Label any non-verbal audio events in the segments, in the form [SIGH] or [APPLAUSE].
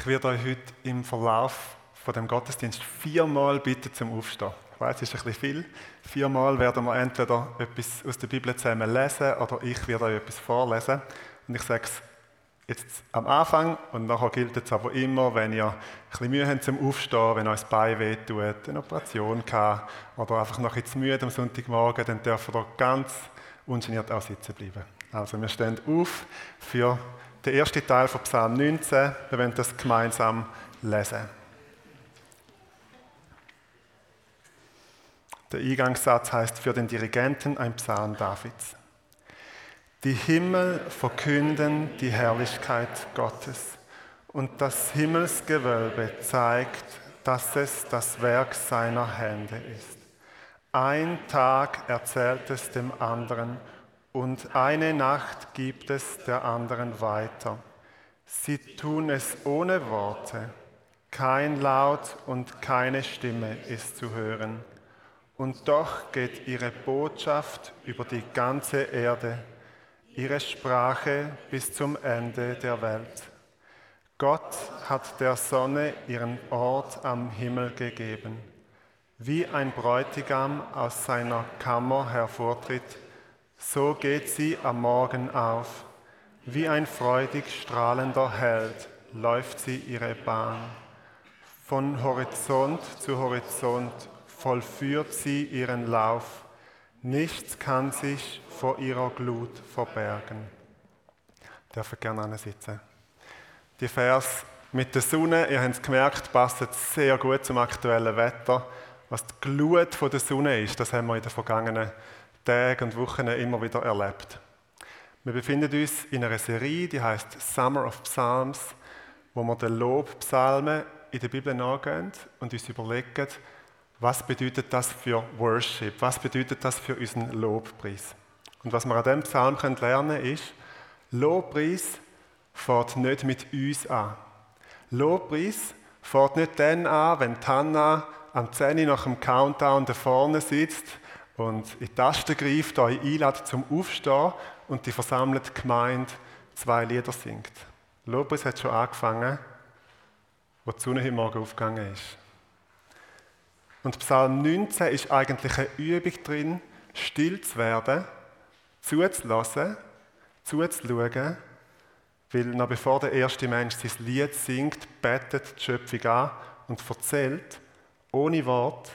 Ich werde euch heute im Verlauf von dem Gottesdienst viermal bitten zum Aufstehen. Ich weiß, es ist ein bisschen viel. Viermal werden wir entweder etwas aus der Bibel zusammen lesen oder ich werde euch etwas vorlesen. Und ich sage es jetzt am Anfang und nachher gilt es aber immer, wenn ihr ein bisschen Mühe habt zum Aufstehen, wenn euch das Bein wehtut, eine Operation gehabt oder einfach noch bisschen müde am Sonntagmorgen, dann dürft ihr ganz ungeniert auch sitzen bleiben. Also wir stehen auf für den ersten Teil von Psalm 19. Wir werden das gemeinsam lesen. Der Eingangssatz heißt für den Dirigenten ein Psalm Davids. Die Himmel verkünden die Herrlichkeit Gottes und das Himmelsgewölbe zeigt, dass es das Werk seiner Hände ist. Ein Tag erzählt es dem anderen und eine Nacht gibt es der anderen weiter. Sie tun es ohne Worte, kein Laut und keine Stimme ist zu hören. Und doch geht ihre Botschaft über die ganze Erde, ihre Sprache bis zum Ende der Welt. Gott hat der Sonne ihren Ort am Himmel gegeben. Wie ein Bräutigam aus seiner Kammer hervortritt, so geht sie am Morgen auf. Wie ein freudig strahlender Held läuft sie ihre Bahn. Von Horizont zu Horizont vollführt sie ihren Lauf. Nichts kann sich vor ihrer Glut verbergen. Darf ich gerne sitzen. Die Vers mit der Sonne, ihr habt es gemerkt, passt sehr gut zum aktuellen Wetter. Was die Glut der Sonne ist, das haben wir in den vergangenen Tagen und Wochen immer wieder erlebt. Wir befinden uns in einer Serie, die heißt Summer of Psalms, wo wir den Lobpsalmen in der Bibel nachgehen und uns überlegen, was bedeutet das für Worship? Was bedeutet das für unseren Lobpreis? Und was wir an diesem Psalm lernen können, ist, Lobpreis fährt nicht mit uns an. Lobpreis fährt nicht dann an, wenn Tanna am 10 nach dem Countdown da vorne sitzt und in die Tasten greift, euch einlädt zum Aufstehen und die versammelte Gemeinde zwei Lieder singt. Lobpreis hat schon angefangen, wo die Sonne heute Morgen aufgegangen ist. Und Psalm 19 ist eigentlich eine Übung drin, still zu werden, zuzulassen, zuzuschauen, weil noch bevor der erste Mensch sein Lied singt, betet die Schöpfung an und erzählt, ohne Wort,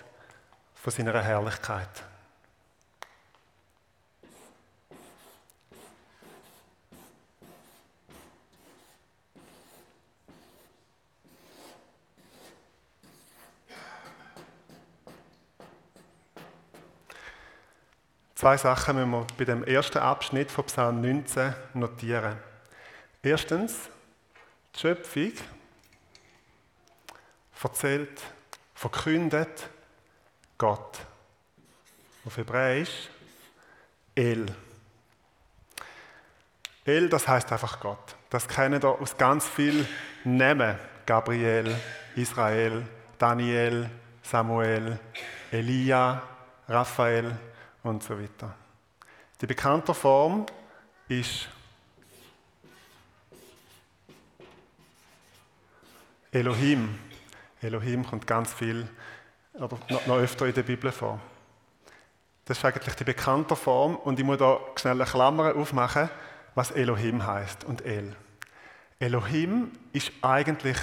von seiner Herrlichkeit. Zwei Sachen müssen wir bei dem ersten Abschnitt von Psalm 19 notieren. Erstens, die Schöpfung erzählt, verkündet Gott. Auf Hebräisch El. El, das heißt einfach Gott. Das kennen wir aus ganz vielen Namen. Gabriel, Israel, Daniel, Samuel, Elia, Raphael und so weiter. Die bekannte Form ist Elohim. Elohim kommt ganz viel, oder noch, öfter in der Bibel vor. Das ist eigentlich die bekannte Form und ich muss da schnell eine Klammer aufmachen, was Elohim heißt und El. Elohim ist eigentlich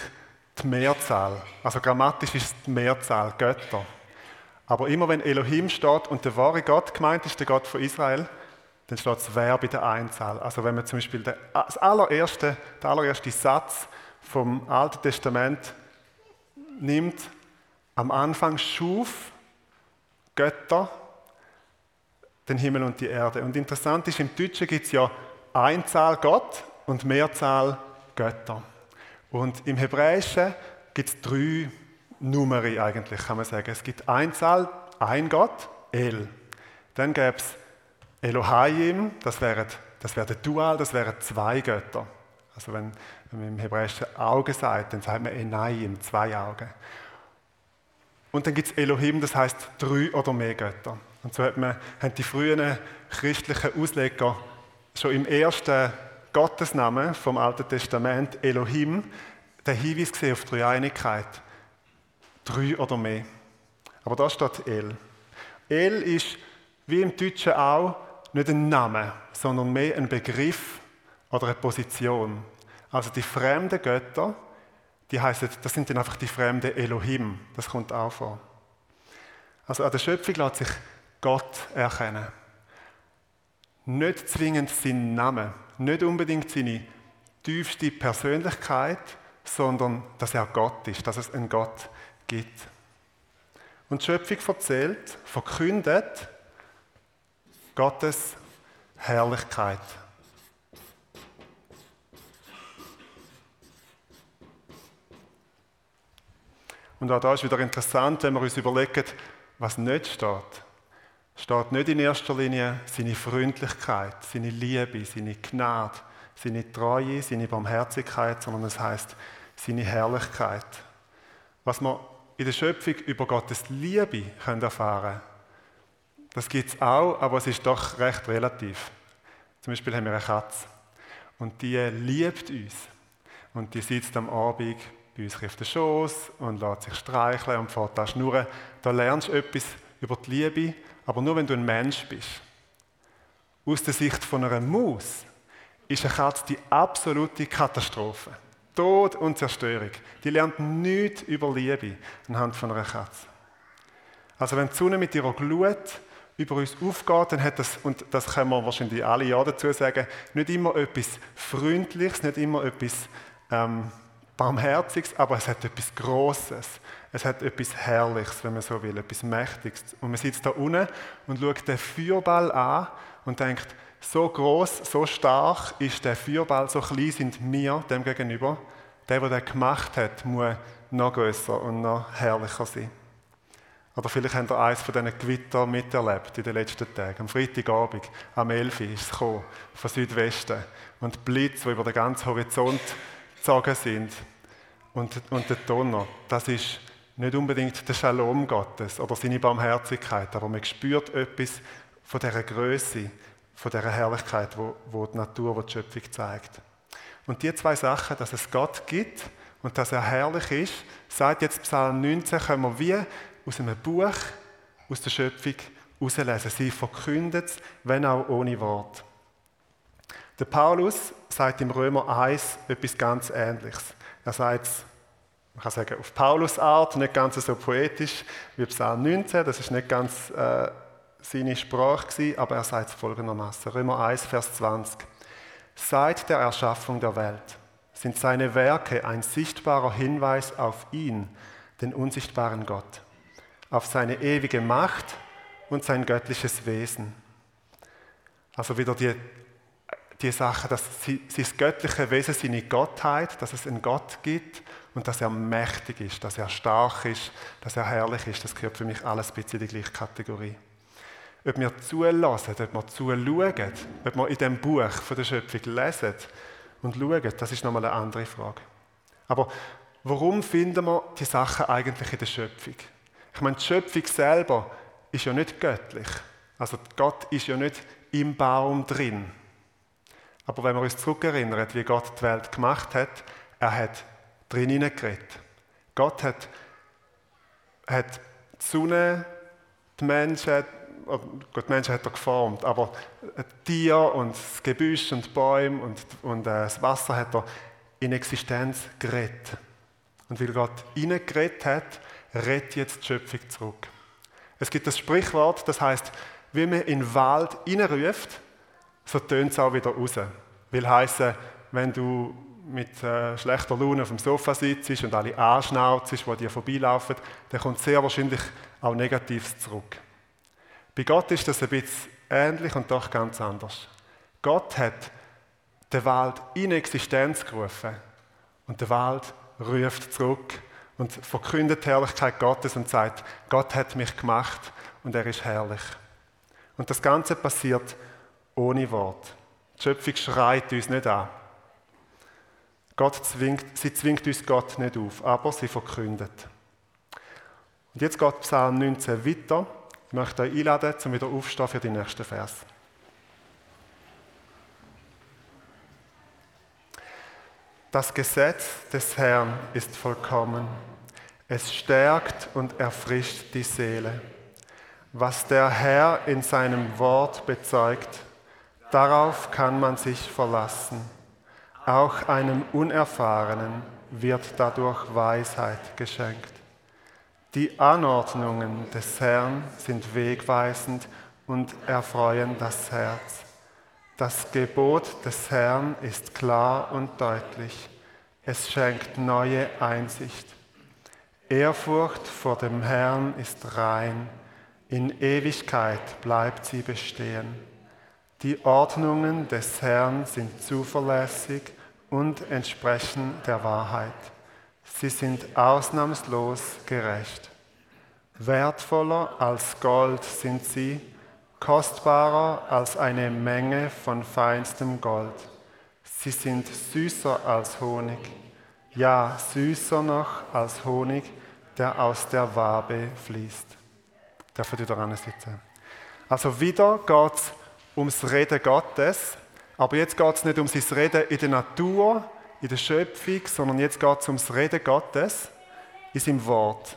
die Mehrzahl, also grammatisch ist es die Mehrzahl Götter. Aber immer wenn Elohim steht und der wahre Gott gemeint ist, der Gott von Israel, dann steht das Verb in der Einzahl. Also wenn man zum Beispiel den, das allererste, der allererste Satz vom Alten Testament nimmt, am Anfang schuf Götter den Himmel und die Erde. Und interessant ist, im Deutschen gibt es ja Einzahl Gott und Mehrzahl Götter. Und im Hebräischen gibt es drei Numeri eigentlich, kann man sagen. Es gibt Einzahl, ein Gott, El. Dann gäbe es Elohim, das wäre, das wäre Dual, das wären zwei Götter. Also wenn, wenn man im Hebräischen Augen sagt, dann sagt man Enayim, zwei Augen. Und dann gibt es Elohim, das heißt drei oder mehr Götter. Und so hat man, haben die frühen christlichen Ausleger schon im ersten Gottesnamen vom Alten Testament, Elohim, den Hinweis gesehen auf Dreieinigkeit. Drei oder mehr. Aber da steht El. El ist, wie im Deutschen auch, nicht ein Name, sondern mehr ein Begriff oder eine Position. Also die fremden Götter, die heißen, das sind dann einfach die fremden Elohim. Das kommt auch vor. Also an der Schöpfung lässt sich Gott erkennen. Nicht zwingend seinen Namen, nicht unbedingt seine tiefste Persönlichkeit, sondern dass er Gott ist, dass es einen Gott gibt. Und die Schöpfung erzählt, verkündet Gottes Herrlichkeit. Und auch da ist wieder interessant, wenn wir uns überlegen, was nicht steht. Steht nicht in erster Linie seine Freundlichkeit, seine Liebe, seine Gnade, seine Treue, seine Barmherzigkeit, sondern es heißt seine Herrlichkeit. Was wir in der Schöpfung über Gottes Liebe können erfahren das gibt es auch, aber es ist doch recht relativ. Zum Beispiel haben wir eine Katze und die liebt uns. Und die sitzt am Abend bei uns auf den Schoß und lässt sich streicheln und fährt da schnurren. Da lernst du etwas über die Liebe, aber nur wenn du ein Mensch bist. Aus der Sicht von einer Maus ist eine Katze die absolute Katastrophe. Tod und Zerstörung. Die lernt nichts über Liebe anhand von einer Katze. Also wenn die Sonne mit ihrer Glut über uns aufgeht, dann hat das, und das können wir wahrscheinlich alle ja dazu sagen, nicht immer etwas Freundliches, nicht immer etwas ähm, Barmherziges, aber es hat etwas Großes. Es hat etwas Herrliches, wenn man so will, etwas Mächtiges. Und man sitzt da unten und schaut den Feuerball an und denkt, so groß, so stark ist der Feuerball, so klein sind wir dem gegenüber. Der, der den gemacht hat, muss noch größer und noch herrlicher sein. Oder vielleicht habt ihr eines von diesen Gewitter miterlebt in den letzten Tagen. Am Freitagabend, am 11. Uhr ist es gekommen, von Südwesten. Und die Blitze, die über den ganzen Horizont gezogen sind. Und, und der Donner, das ist nicht unbedingt der Shalom Gottes oder seine Barmherzigkeit, aber man spürt etwas von dieser Größe, von dieser Herrlichkeit, wo, wo die Natur, wo die Schöpfung zeigt. Und die zwei Sachen, dass es Gott gibt und dass er herrlich ist, sagt jetzt Psalm 19, können wir wie aus einem Buch, aus der Schöpfung herauslesen. Sie verkündet es, wenn auch ohne Wort. Der Paulus sagt im Römer 1 etwas ganz Ähnliches. Er sagt es, man kann sagen, auf Paulus Art, nicht ganz so poetisch wie Psalm 19, das ist nicht ganz äh, seine Sprache gewesen, aber er sagt es folgendermaßen. Römer 1, Vers 20. Seit der Erschaffung der Welt sind seine Werke ein sichtbarer Hinweis auf ihn, den unsichtbaren Gott, auf seine ewige Macht und sein göttliches Wesen. Also wieder die, die Sache, dass sein göttliche Wesen, seine Gottheit, dass es einen Gott gibt und dass er mächtig ist, dass er stark ist, dass er herrlich ist, das gehört für mich alles ein bisschen in die gleiche Kategorie. Ob wir zulassen, ob wir zuschauen, ob wir in dem Buch von der Schöpfung lesen und schauen, das ist nochmal eine andere Frage. Aber warum finden wir die Sachen eigentlich in der Schöpfung? Ich meine, die Schöpfung selber ist ja nicht göttlich. Also Gott ist ja nicht im Baum drin. Aber wenn wir uns zurückerinnern, wie Gott die Welt gemacht hat, er hat drinnen geredet. Gott hat, hat die Sonne, die Menschen, Gott, die Menschen hat er geformt, aber Tier und das Gebüsch und Bäume und, und äh, das Wasser hat er in Existenz geredet. Und weil Gott ihnen geredet hat, redet jetzt die Schöpfung zurück. Es gibt das Sprichwort, das heißt, wie man in den Wald hineinruft, so tönt es auch wieder raus. Will heißen, wenn du mit äh, schlechter Laune auf dem Sofa sitzt und alle anschnauzt, die dir vorbeilaufen, dann kommt sehr wahrscheinlich auch Negatives zurück. Bei Gott ist das ein bisschen ähnlich und doch ganz anders. Gott hat den Wald in Existenz gerufen und der Wald ruft zurück und verkündet die Herrlichkeit Gottes und sagt, Gott hat mich gemacht und er ist herrlich. Und das Ganze passiert ohne Wort. Die Schöpfung schreit uns nicht an. Gott zwingt, sie zwingt uns Gott nicht auf, aber sie verkündet. Und jetzt geht Psalm 19 weiter. Ich möchte euch einladen, zum wieder aufstehen für die nächsten Vers. Das Gesetz des Herrn ist vollkommen. Es stärkt und erfrischt die Seele. Was der Herr in seinem Wort bezeugt, darauf kann man sich verlassen. Auch einem Unerfahrenen wird dadurch Weisheit geschenkt. Die Anordnungen des Herrn sind wegweisend und erfreuen das Herz. Das Gebot des Herrn ist klar und deutlich. Es schenkt neue Einsicht. Ehrfurcht vor dem Herrn ist rein in Ewigkeit bleibt sie bestehen. Die Ordnungen des Herrn sind zuverlässig und entsprechen der Wahrheit. Sie sind ausnahmslos gerecht. Wertvoller als Gold sind sie, kostbarer als eine Menge von feinstem Gold. Sie sind süßer als Honig, ja süßer noch als Honig, der aus der Wabe fließt. Dürfen die daran sitzen? Also wieder geht es ums Reden Gottes, aber jetzt geht es nicht um sein Reden in der Natur, in der Schöpfung, sondern jetzt geht es ums Reden Gottes in seinem Wort.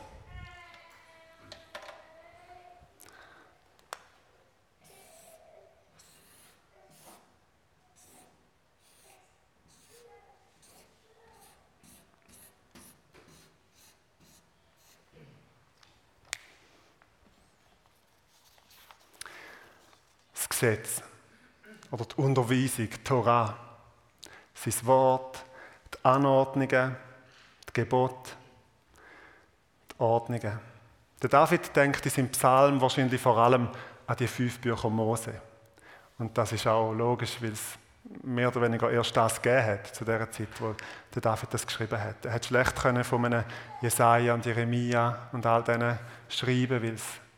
Gesetz oder die Unterweisung, die Torah, sein Wort, Anordnungen, die Gebote, die Ordnungen. Der David denkt in seinem Psalm wahrscheinlich vor allem an die fünf Bücher Mose. Und das ist auch logisch, weil es mehr oder weniger erst das gegeben hat, zu der Zeit, wo der David das geschrieben hat. Er hätte schlecht können von einem Jesaja und Jeremia und all denen schreiben, weil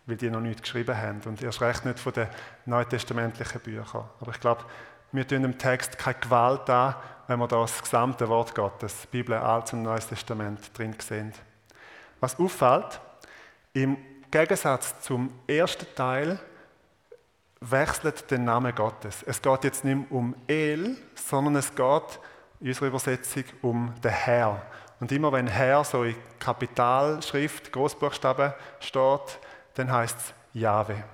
weil die noch nichts geschrieben haben. Und erst recht nicht von den neutestamentlichen Büchern. Aber ich glaube, wir tun im Text keine Gewalt an, wenn wir das gesamte Wort Gottes, Bibel, Altes und Neues Testament drin sehen. Was auffällt, im Gegensatz zum ersten Teil wechselt der Name Gottes. Es geht jetzt nicht mehr um El, sondern es geht in unserer Übersetzung um den Herr. Und immer wenn Herr so in Kapitalschrift, Großbuchstaben steht, dann heißt es Jahwe.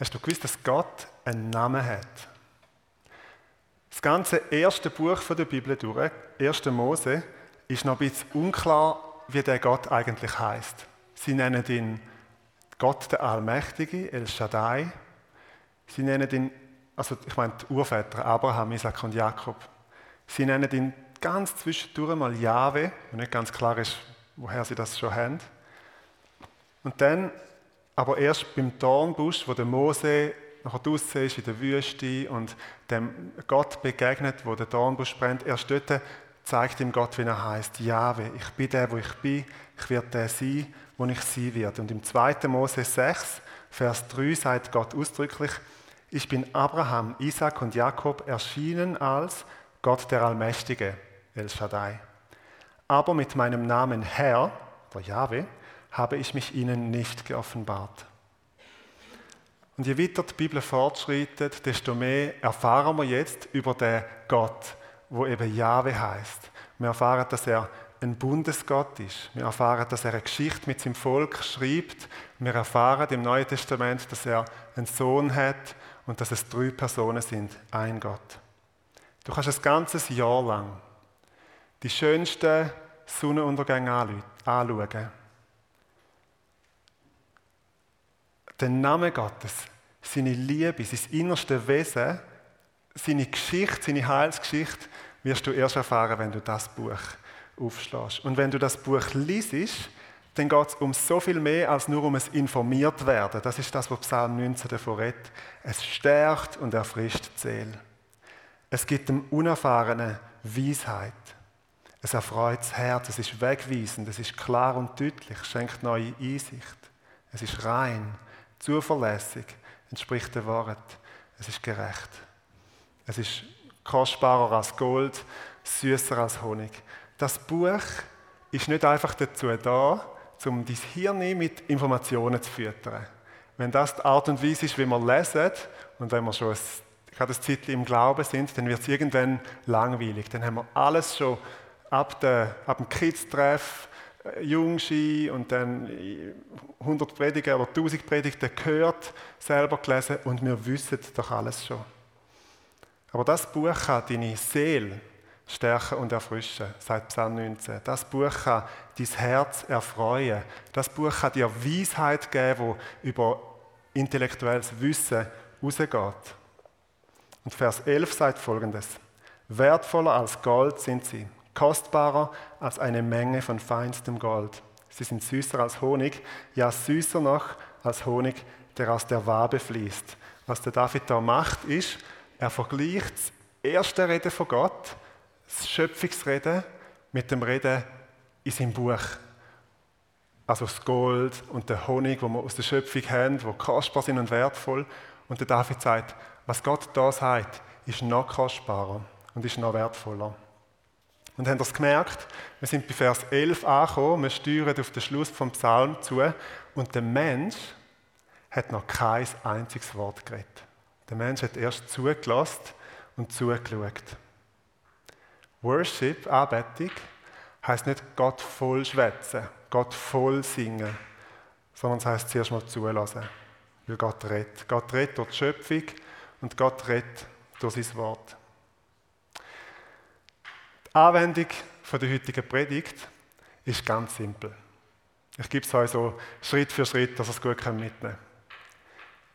Hast du gewusst, dass Gott einen Namen hat? Das ganze erste Buch der Bibel durch, 1. Mose, ist noch ein bisschen unklar, wie der Gott eigentlich heißt. Sie nennen ihn Gott der Allmächtige, El Shaddai. Sie nennen ihn also ich meine die Urväter, Abraham, Isaac und Jakob, sie nennen ihn ganz zwischendurch mal Jahwe, wo nicht ganz klar ist, woher sie das schon haben. Und dann, aber erst beim Dornbusch, wo der Mose nachher draussen ist in der Wüste und dem Gott begegnet, wo der Dornbusch brennt, erst dort zeigt ihm Gott, wie er heißt, Jahwe, ich bin der, wo ich bin, ich werde der sein, wo ich sein werde. Und im 2. Mose 6, Vers 3 sagt Gott ausdrücklich, ich bin Abraham, Isaac und Jakob erschienen als Gott der Allmächtige, El Shaddai. Aber mit meinem Namen Herr, der Jahwe, habe ich mich ihnen nicht geoffenbart. Und je weiter die Bibel fortschreitet, desto mehr erfahren wir jetzt über den Gott, wo eben Jahwe heißt. Wir erfahren, dass er ein Bundesgott ist. Wir erfahren, dass er eine Geschichte mit seinem Volk schreibt. Wir erfahren im Neuen Testament, dass er einen Sohn hat und dass es drei Personen sind, ein Gott. Du kannst ein ganzes Jahr lang die schönsten Sonnenuntergänge anschauen. Den Namen Gottes, seine Liebe, sein innerste Wesen, seine Geschichte, seine Heilsgeschichte wirst du erst erfahren, wenn du das Buch aufschlägst. Und wenn du das Buch liest, dann geht es um so viel mehr als nur um es informiert werden. Das ist das, was Psalm 19 davon redet. Es stärkt und erfrischt die Seele. Es gibt dem Unerfahrenen Weisheit. Es erfreut das Herz, es ist wegweisend, es ist klar und deutlich, schenkt neue Einsicht. Es ist rein, zuverlässig, entspricht dem Wort. Es ist gerecht. Es ist kostbarer als Gold, süßer als Honig. Das Buch ist nicht einfach dazu da, um dein Hirn mit Informationen zu füttern. Wenn das die Art und Weise ist, wie wir lesen, und wenn wir schon ein, gerade ein Zeitchen im Glauben sind, dann wird es irgendwann langweilig. Dann haben wir alles schon ab, der, ab dem Kids-Treff, Jungski und dann 100 Prediger oder 1000 Predigten gehört, selber gelesen und wir wissen doch alles schon. Aber das Buch kann deine Seele stärken und erfrischen, sagt Psalm 19. Das Buch kann dein Herz erfreuen. Das Buch kann dir Weisheit geben, die über intellektuelles Wissen rausgeht. Und Vers 11 sagt folgendes: Wertvoller als Gold sind sie, kostbarer als eine Menge von feinstem Gold. Sie sind süßer als Honig, ja süßer noch als Honig, der aus der Wabe fließt. Was der David da macht, ist, er vergleicht das erste Reden von Gott das Schöpfungsreden mit dem Reden in seinem Buch. Also das Gold und der Honig, wo wir aus der Schöpfung haben, die kostbar sind und wertvoll. Und der David sagt, was Gott da sagt, ist noch kostbarer und ist noch wertvoller. Und haben das gemerkt? Wir sind bei Vers 11 angekommen, wir steuern auf den Schluss vom Psalm zu und der Mensch hat noch kein einziges Wort geredet. Der Mensch hat erst zugelassen und zugeschaut. Worship, Anbetung, heißt nicht Gott voll schwätzen, Gott voll singen, sondern es heißt zuerst mal zulassen, weil Gott redet. Gott redet durch die Schöpfung und Gott redet durch sein Wort. Die Anwendung der heutigen Predigt ist ganz simpel. Ich gebe es euch so Schritt für Schritt, dass ihr es gut mitnehmen könnt.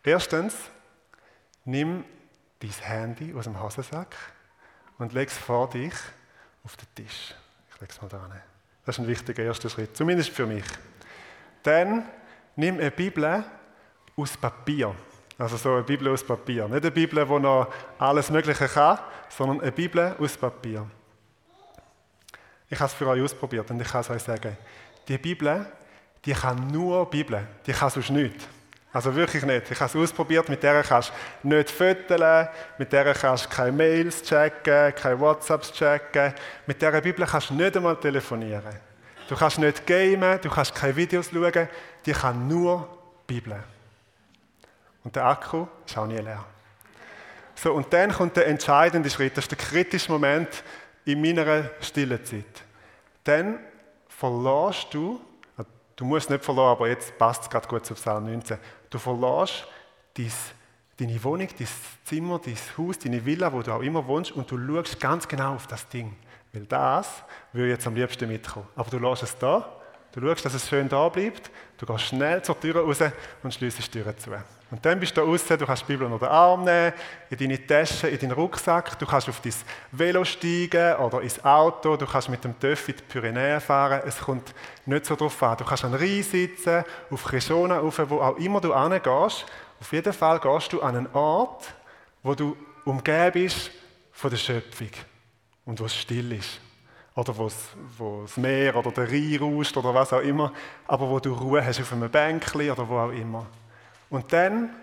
Erstens, nimm dein Handy aus dem Hosensack und leg es vor dich auf den Tisch. Ich lege es mal da hin. Das ist ein wichtiger erster Schritt, zumindest für mich. Dann nimm eine Bibel aus Papier. Also so eine Bibel aus Papier. Nicht eine Bibel, die noch alles Mögliche kann, sondern eine Bibel aus Papier. Ich habe es für euch ausprobiert und ich kann es euch sagen. Die Bibel, die kann nur Bibel. Die kann sonst nichts. Also wirklich nicht. Ich habe es ausprobiert, mit der kannst du nicht föteln, mit der kannst du keine Mails checken, keine WhatsApps checken. Mit dieser Bibel kannst du nicht einmal telefonieren. Du kannst nicht gamen, du kannst keine Videos schauen, die kann nur Bibel. Und der Akku ist auch nie leer. So, und dann kommt der entscheidende Schritt, das ist der kritische Moment in meiner stillen Zeit. Dann verlässt du Du musst nicht verloren, aber jetzt passt es gerade gut zu Psalm 19. Du verlässt deine Wohnung, dein Zimmer, dein Haus, deine Villa, wo du auch immer wohnst, und du schaust ganz genau auf das Ding. Weil das würde jetzt am liebsten mitkommen. Aber du lässt es da, du schaust, dass es schön da bleibt, du gehst schnell zur Tür raus und schließt die Tür zu. Und dann bist du draußen, du kannst die Bibel unter den Arm nehmen, in deine Tasche, in deinen Rucksack, du kannst auf dein Velo steigen oder ins Auto, du kannst mit dem Töff in die Pyrenäen fahren. Es kommt nicht so drauf an. Du kannst an Rhein sitzen, auf Rishona rauf, wo auch immer du hingehst. Auf jeden Fall gehst du an einen Ort, wo du umgeben bist von der Schöpfung und wo es still ist. Oder wo das Meer oder der Rhein rauscht oder was auch immer. Aber wo du Ruhe hast auf einem Bänkchen oder wo auch immer. Und dann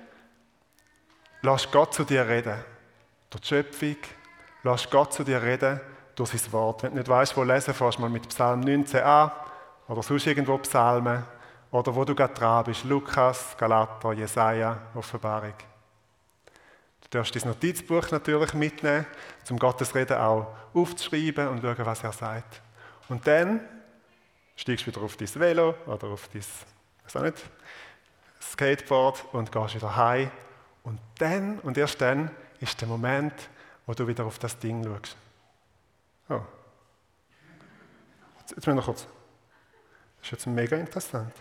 lass Gott zu dir reden. Durch die Schöpfung. Lass Gott zu dir reden durch sein Wort. Wenn du nicht weißt, wo lesen, fährst mal mit Psalm 19 an oder sonst irgendwo Psalmen oder wo du gerade dran bist. Lukas, Galater, Jesaja, Offenbarung. Du darfst dein Notizbuch natürlich mitnehmen, um Gottes Reden auch aufzuschreiben und schauen, was er sagt. Und dann steigst du wieder auf dein Velo oder auf dein, weiß auch nicht, Skateboard und gehst wieder heim. Und dann, und erst dann, ist der Moment, wo du wieder auf das Ding schaust. Oh. Jetzt, jetzt müssen wir kurz. Das ist jetzt mega interessant.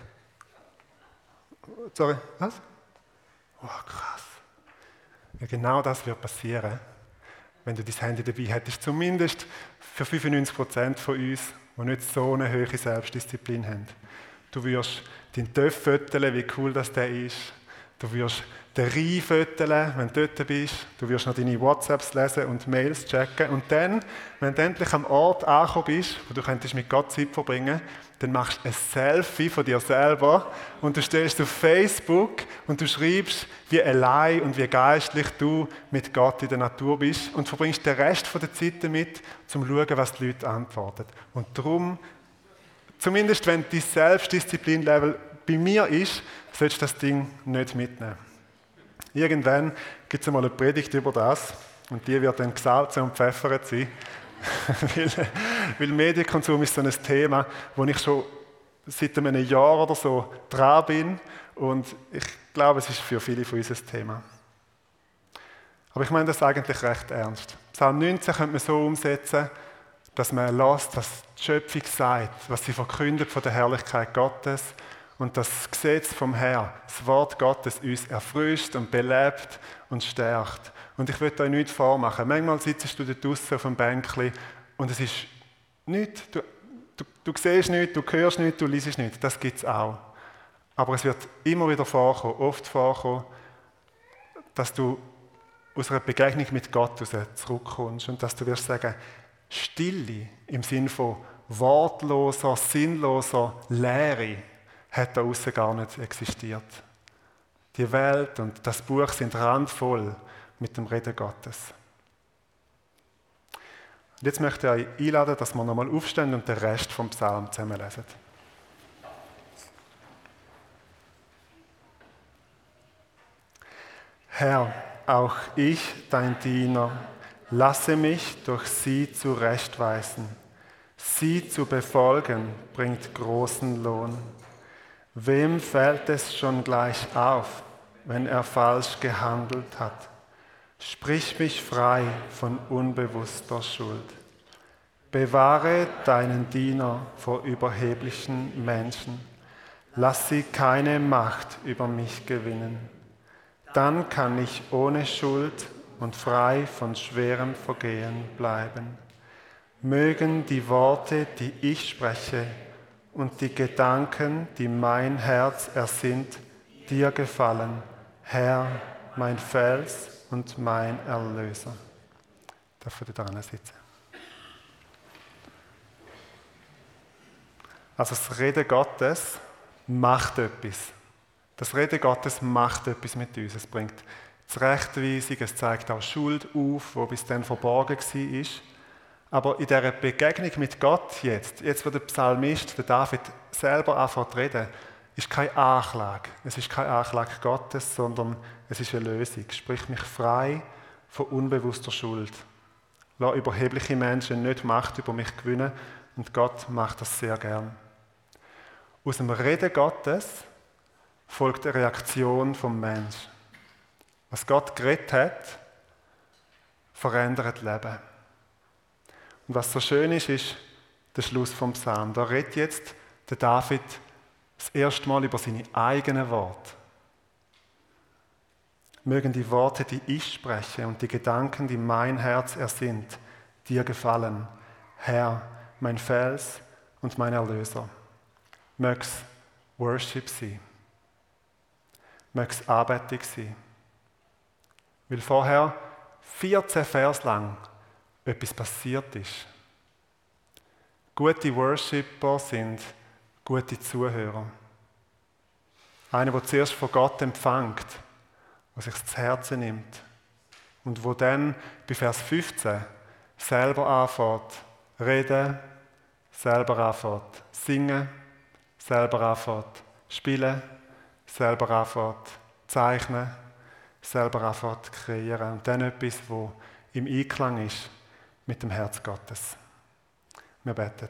Sorry, was? Oh, krass. Ja, genau das wird passieren, wenn du dein Handy dabei hättest. Zumindest für 95% von uns, die nicht so eine hohe Selbstdisziplin haben. Du wirst den Töff föteln, wie cool das der ist. Du wirst den Rhein föteln, wenn du dort bist. Du wirst noch deine WhatsApps lesen und Mails checken. Und dann, wenn du endlich am Ort angekommen bist, wo du könntest mit Gott Zeit verbringen dann machst du ein Selfie von dir selber und du stellst auf Facebook und du schreibst, wie allein und wie geistlich du mit Gott in der Natur bist und verbringst den Rest der Zeit damit, zum zu schauen, was die Leute antworten. Und darum zumindest wenn die Selbstdisziplin-Level bei mir ist, solltest du das Ding nicht mitnehmen. Irgendwann gibt es einmal eine Predigt über das und die wird dann gesalzen und pfeffert sein. [LAUGHS] weil, weil Medienkonsum ist so ein Thema, wo ich schon seit einem Jahr oder so dran bin und ich glaube, es ist für viele von uns ein Thema. Aber ich meine das eigentlich recht ernst. Psalm 19 könnte man so umsetzen, dass man lässt, was die Schöpfung sagt, was sie verkündet von der Herrlichkeit Gottes und das Gesetz vom Herrn, das Wort Gottes uns erfrischt und belebt und stärkt. Und ich will euch nichts vormachen. Manchmal sitzt du da draußen auf dem Bänkchen und es ist nichts, du, du, du siehst nichts, du hörst nichts, du liest nichts. Das gibt es auch. Aber es wird immer wieder vorkommen, oft vorkommen, dass du aus einer Begegnung mit Gott zurückkommst und dass du wirst sagen, Stille im Sinn von wortloser, sinnloser Leere hat da außen gar nicht existiert. Die Welt und das Buch sind randvoll mit dem Reden Gottes. Und jetzt möchte ich euch einladen, dass wir nochmal aufstehen und den Rest vom Psalm zusammenlesen. Herr, auch ich, dein Diener, lasse mich durch sie zurechtweisen. Sie zu befolgen bringt großen Lohn. Wem fällt es schon gleich auf, wenn er falsch gehandelt hat? Sprich mich frei von unbewusster Schuld. Bewahre deinen Diener vor überheblichen Menschen. Lass sie keine Macht über mich gewinnen. Dann kann ich ohne Schuld und frei von schwerem Vergehen bleiben. Mögen die Worte, die ich spreche, und die Gedanken, die mein Herz ersinnt, dir gefallen, Herr, mein Fels und mein Erlöser. Darf ich da sitzen? Also das Reden Gottes macht etwas. Das Reden Gottes macht etwas mit uns. Es bringt Zurechtweisung, es zeigt auch Schuld auf, wo bis dann verborgen war. Aber in dieser Begegnung mit Gott jetzt, jetzt wo der Psalmist, der David, selber anfängt zu reden, ist keine Anklage. Es ist keine Anklage Gottes, sondern es ist eine Lösung. Sprich mich frei von unbewusster Schuld. Lass überhebliche Menschen nicht Macht über mich gewinnen und Gott macht das sehr gern. Aus dem Reden Gottes folgt eine Reaktion vom Mensch. Was Gott geredet hat, verändert Leben. Und was so schön ist, ist der Schluss vom Psalm. Da redet jetzt der David das erste Mal über seine eigenen Worte. Mögen die Worte, die ich spreche und die Gedanken, die mein Herz ersinnt, dir gefallen. Herr, mein Fels und mein Erlöser. Mögs Worship sein. Mögs Anbetung sein. Weil vorher 14 Vers lang etwas passiert ist. Gute Worshipper sind gute Zuhörer. Einer, der zuerst von Gott empfängt, der sich zu Herzen nimmt und wo dann bei Vers 15 selber anfängt, reden, selber anfängt, singen, selber anfängt, spielen, selber anfängt, zeichnen, selber anfängt, kreieren und dann etwas, wo im Einklang ist mit dem Herz Gottes. Wir beten.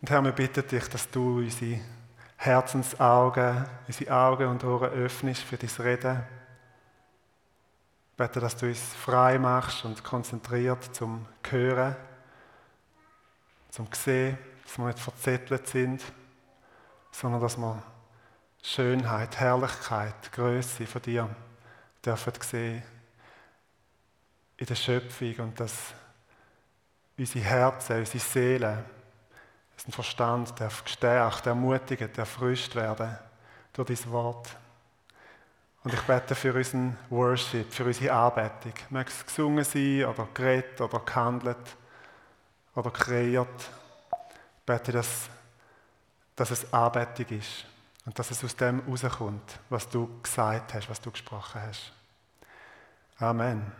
Und Herr, wir bitten dich, dass du unsere Herzensaugen, unsere Augen und Ohren öffnest für dein Reden. Ich bete, dass du uns frei machst und konzentriert zum Hören, zum Sehen, dass wir nicht verzettelt sind, sondern dass wir Schönheit, Herrlichkeit, Größe von dir dürfen sehen in der Schöpfung und dass unsere Herzen, unsere Seele, unseren Verstand darf gestärkt, ermutigt, erfrischt werden durch dein Wort. Und ich bete für unseren Worship, für unsere Anbetung. Mag es gesungen sein oder geredet oder gehandelt oder kreiert. Bete, dass, dass es Anbetung ist und dass es aus dem rauskommt, was du gesagt hast, was du gesprochen hast. Amen.